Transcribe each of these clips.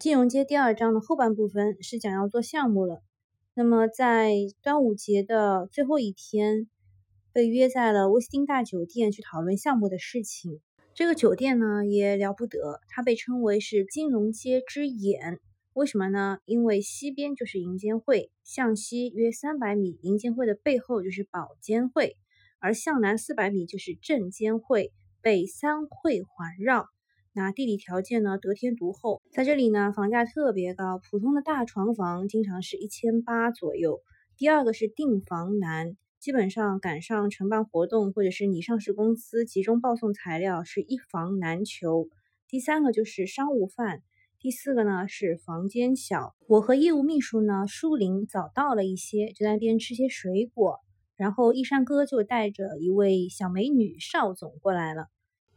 金融街第二章的后半部分是讲要做项目了。那么在端午节的最后一天，被约在了威斯汀大酒店去讨论项目的事情。这个酒店呢也了不得，它被称为是金融街之眼。为什么呢？因为西边就是银监会，向西约三百米，银监会的背后就是保监会，而向南四百米就是证监会，被三会环绕。那地理条件呢，得天独厚，在这里呢，房价特别高，普通的大床房经常是一千八左右。第二个是订房难，基本上赶上承办活动或者是你上市公司集中报送材料是一房难求。第三个就是商务饭，第四个呢是房间小。我和业务秘书呢，舒林早到了一些，就在那边吃些水果，然后一山哥就带着一位小美女邵总过来了。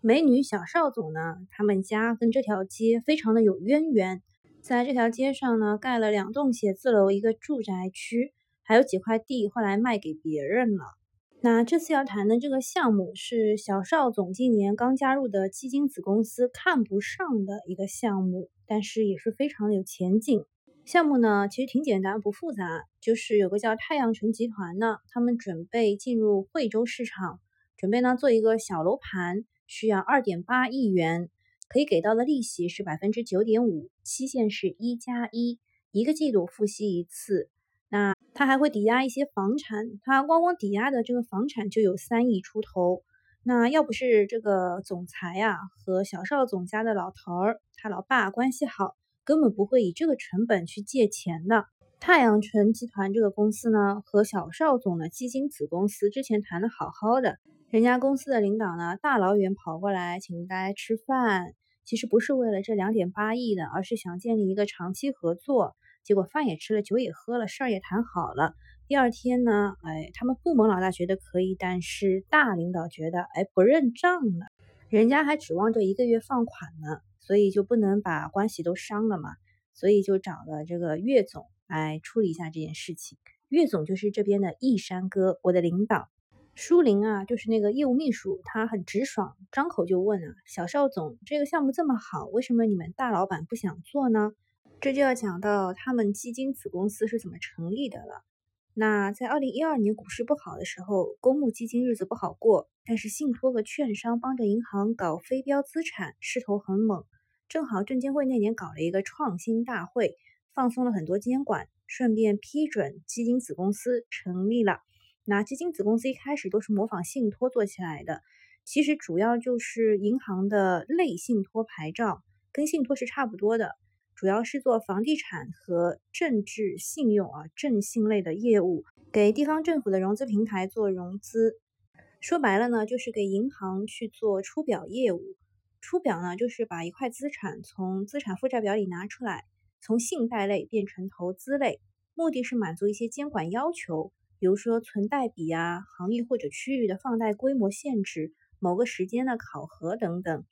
美女小邵总呢，他们家跟这条街非常的有渊源，在这条街上呢盖了两栋写字楼，一个住宅区，还有几块地，后来卖给别人了。那这次要谈的这个项目是小邵总今年刚加入的基金子公司看不上的一个项目，但是也是非常的有前景。项目呢其实挺简单不复杂，就是有个叫太阳城集团的，他们准备进入惠州市场，准备呢做一个小楼盘。需要二点八亿元，可以给到的利息是百分之九点五，期限是一加一，一个季度付息一次。那他还会抵押一些房产，他光光抵押的这个房产就有三亿出头。那要不是这个总裁呀和小邵总家的老头儿他老爸关系好，根本不会以这个成本去借钱的。太阳城集团这个公司呢，和小邵总的基金子公司之前谈的好好的。人家公司的领导呢，大老远跑过来请大家吃饭，其实不是为了这两点八亿的，而是想建立一个长期合作。结果饭也吃了，酒也喝了，事儿也谈好了。第二天呢，哎，他们部门老大觉得可以，但是大领导觉得，哎，不认账了。人家还指望着一个月放款呢，所以就不能把关系都伤了嘛。所以就找了这个岳总来处理一下这件事情。岳总就是这边的易山哥，我的领导。舒林啊，就是那个业务秘书，他很直爽，张口就问啊：“小邵总，这个项目这么好，为什么你们大老板不想做呢？”这就要讲到他们基金子公司是怎么成立的了。那在二零一二年股市不好的时候，公募基金日子不好过，但是信托和券商帮着银行搞非标资产，势头很猛。正好证监会那年搞了一个创新大会，放松了很多监管，顺便批准基金子公司成立了。那基金子公司一开始都是模仿信托做起来的，其实主要就是银行的类信托牌照，跟信托是差不多的，主要是做房地产和政治信用啊政信类的业务，给地方政府的融资平台做融资。说白了呢，就是给银行去做出表业务。出表呢，就是把一块资产从资产负债表里拿出来，从信贷类变成投资类，目的是满足一些监管要求。比如说存贷比啊，行业或者区域的放贷规模限制，某个时间的考核等等。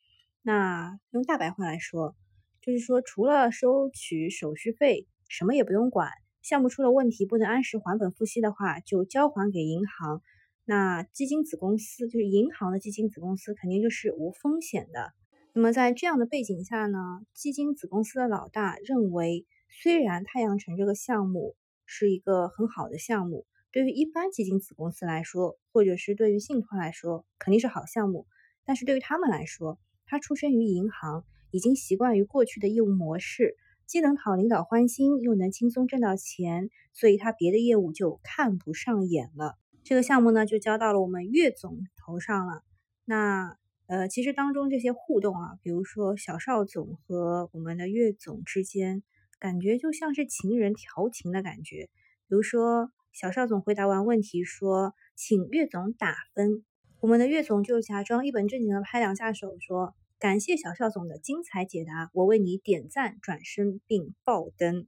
那用大白话来说，就是说除了收取手续费，什么也不用管。项目出了问题，不能按时还本付息的话，就交还给银行。那基金子公司就是银行的基金子公司，肯定就是无风险的。那么在这样的背景下呢，基金子公司的老大认为，虽然太阳城这个项目是一个很好的项目。对于一般基金子公司来说，或者是对于信托来说，肯定是好项目。但是对于他们来说，他出身于银行，已经习惯于过去的业务模式，既能讨领导欢心，又能轻松挣到钱，所以他别的业务就看不上眼了。这个项目呢，就交到了我们岳总头上了。那呃，其实当中这些互动啊，比如说小邵总和我们的岳总之间，感觉就像是情人调情的感觉，比如说。小邵总回答完问题说：“请岳总打分。”我们的岳总就假装一本正经的拍两下手说：“感谢小邵总的精彩解答，我为你点赞，转身并爆灯。”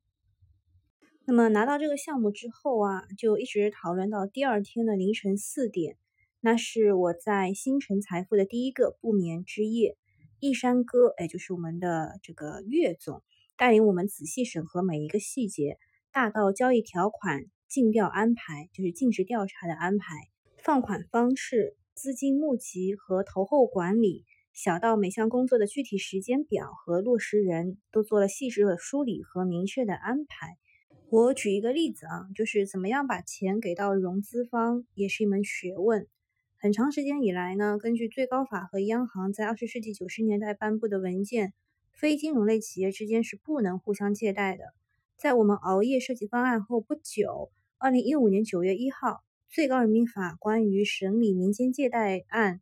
那么拿到这个项目之后啊，就一直讨论到第二天的凌晨四点，那是我在星辰财富的第一个不眠之夜。一山哥，哎，就是我们的这个岳总，带领我们仔细审核每一个细节，大到交易条款。尽调安排就是尽职调查的安排，放款方式、资金募集和投后管理，小到每项工作的具体时间表和落实人都做了细致的梳理和明确的安排。我举一个例子啊，就是怎么样把钱给到融资方，也是一门学问。很长时间以来呢，根据最高法和央行在二十世纪九十年代颁布的文件，非金融类企业之间是不能互相借贷的。在我们熬夜设计方案后不久，二零一五年九月一号，最高人民法关于审理民间借贷案。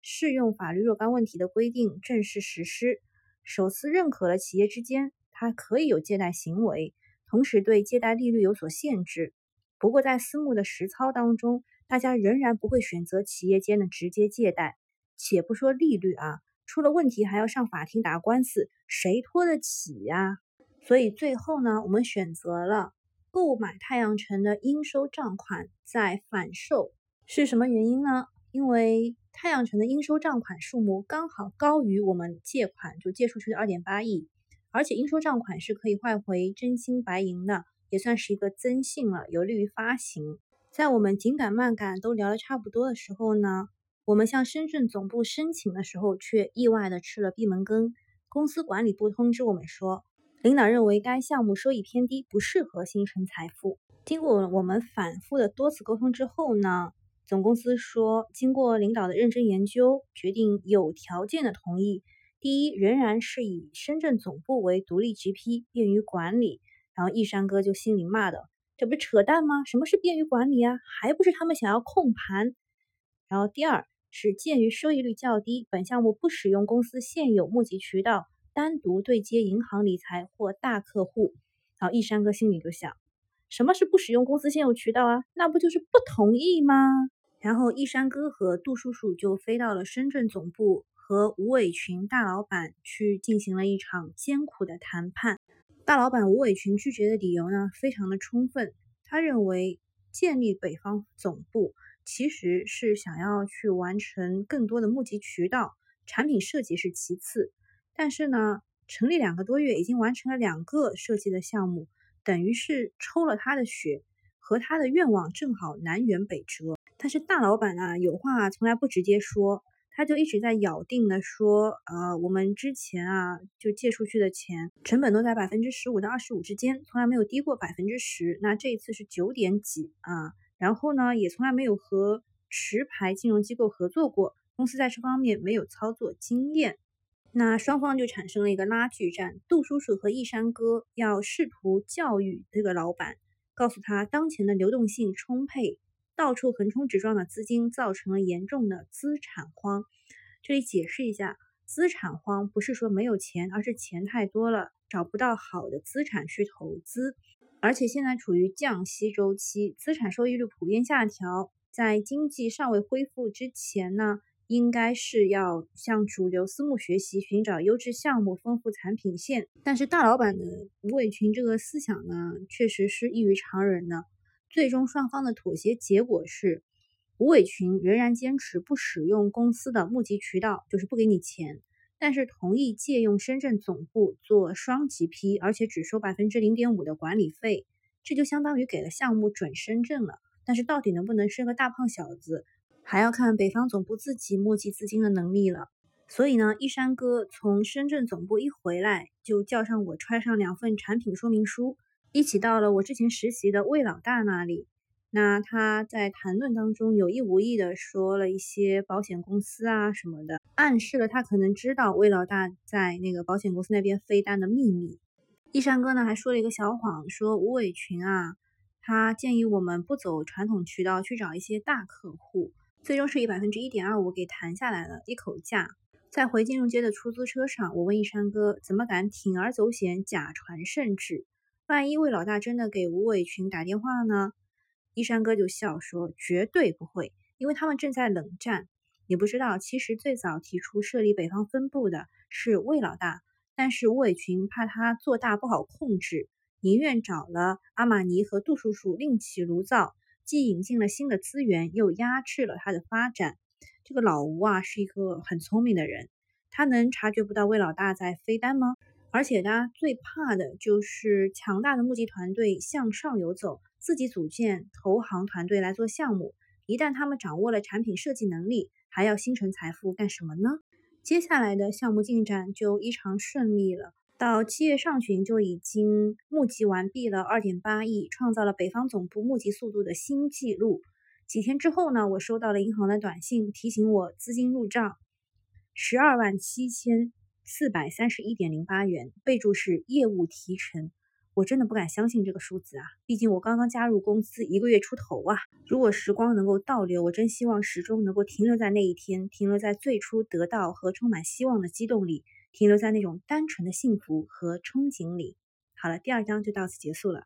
适用法律若干问题的规定正式实施，首次认可了企业之间它可以有借贷行为，同时对借贷利率有所限制。不过在私募的实操当中，大家仍然不会选择企业间的直接借贷。且不说利率啊，出了问题还要上法庭打官司，谁拖得起呀？所以最后呢，我们选择了购买太阳城的应收账款再反售，是什么原因呢？因为太阳城的应收账款数目刚好高于我们借款就借出去的二点八亿，而且应收账款是可以换回真金白银的，也算是一个增信了，有利于发行。在我们紧赶慢赶都聊得差不多的时候呢，我们向深圳总部申请的时候，却意外的吃了闭门羹。公司管理部通知我们说，领导认为该项目收益偏低，不适合形成财富。经过我们反复的多次沟通之后呢。总公司说，经过领导的认真研究，决定有条件的同意。第一，仍然是以深圳总部为独立 GP，便于管理。然后易山哥就心里骂的：“这不是扯淡吗？什么是便于管理啊？还不是他们想要控盘。”然后第二是鉴于收益率较低，本项目不使用公司现有募集渠道，单独对接银行理财或大客户。然后一山哥心里就想：什么是不使用公司现有渠道啊？那不就是不同意吗？然后，一山哥和杜叔叔就飞到了深圳总部，和吴伟群大老板去进行了一场艰苦的谈判。大老板吴伟群拒绝的理由呢，非常的充分。他认为建立北方总部其实是想要去完成更多的募集渠道，产品设计是其次。但是呢，成立两个多月，已经完成了两个设计的项目，等于是抽了他的血，和他的愿望正好南辕北辙。但是大老板啊，有话从来不直接说，他就一直在咬定的说，呃，我们之前啊就借出去的钱成本都在百分之十五到二十五之间，从来没有低过百分之十。那这一次是九点几啊，然后呢，也从来没有和持牌金融机构合作过，公司在这方面没有操作经验。那双方就产生了一个拉锯战，杜叔叔和易山哥要试图教育这个老板，告诉他当前的流动性充沛。到处横冲直撞的资金造成了严重的资产荒。这里解释一下，资产荒不是说没有钱，而是钱太多了，找不到好的资产去投资。而且现在处于降息周期，资产收益率普遍下调。在经济尚未恢复之前呢，应该是要向主流私募学习，寻找优质项目，丰富产品线。但是大老板的吴伟群这个思想呢，确实是异于常人的。最终双方的妥协结果是，吴伟群仍然坚持不使用公司的募集渠道，就是不给你钱，但是同意借用深圳总部做双级批，而且只收百分之零点五的管理费，这就相当于给了项目准深圳了。但是到底能不能生个大胖小子，还要看北方总部自己募集资金的能力了。所以呢，一山哥从深圳总部一回来，就叫上我揣上两份产品说明书。一起到了我之前实习的魏老大那里，那他在谈论当中有意无意的说了一些保险公司啊什么的，暗示了他可能知道魏老大在那个保险公司那边飞单的秘密。一山哥呢还说了一个小谎，说吴伟群啊，他建议我们不走传统渠道去找一些大客户，最终是以百分之一点二五给谈下来了一口价。在回金融街的出租车上，我问一山哥怎么敢铤而走险，假传圣旨。万一魏老大真的给吴伟群打电话呢？一山哥就笑说：“绝对不会，因为他们正在冷战。你不知道，其实最早提出设立北方分部的是魏老大，但是吴伟群怕他做大不好控制，宁愿找了阿玛尼和杜叔叔另起炉灶，既引进了新的资源，又压制了他的发展。这个老吴啊，是一个很聪明的人，他能察觉不到魏老大在飞单吗？”而且呢，最怕的就是强大的募集团队向上游走，自己组建投行团队来做项目。一旦他们掌握了产品设计能力，还要形成财富干什么呢？接下来的项目进展就异常顺利了。到七月上旬就已经募集完毕了二点八亿，创造了北方总部募集速度的新纪录。几天之后呢，我收到了银行的短信，提醒我资金入账十二万七千四百三十一点零八元，备注是业务提成。我真的不敢相信这个数字啊！毕竟我刚刚加入公司一个月出头啊。如果时光能够倒流，我真希望时钟能够停留在那一天，停留在最初得到和充满希望的激动里。停留在那种单纯的幸福和憧憬里。好了，第二章就到此结束了。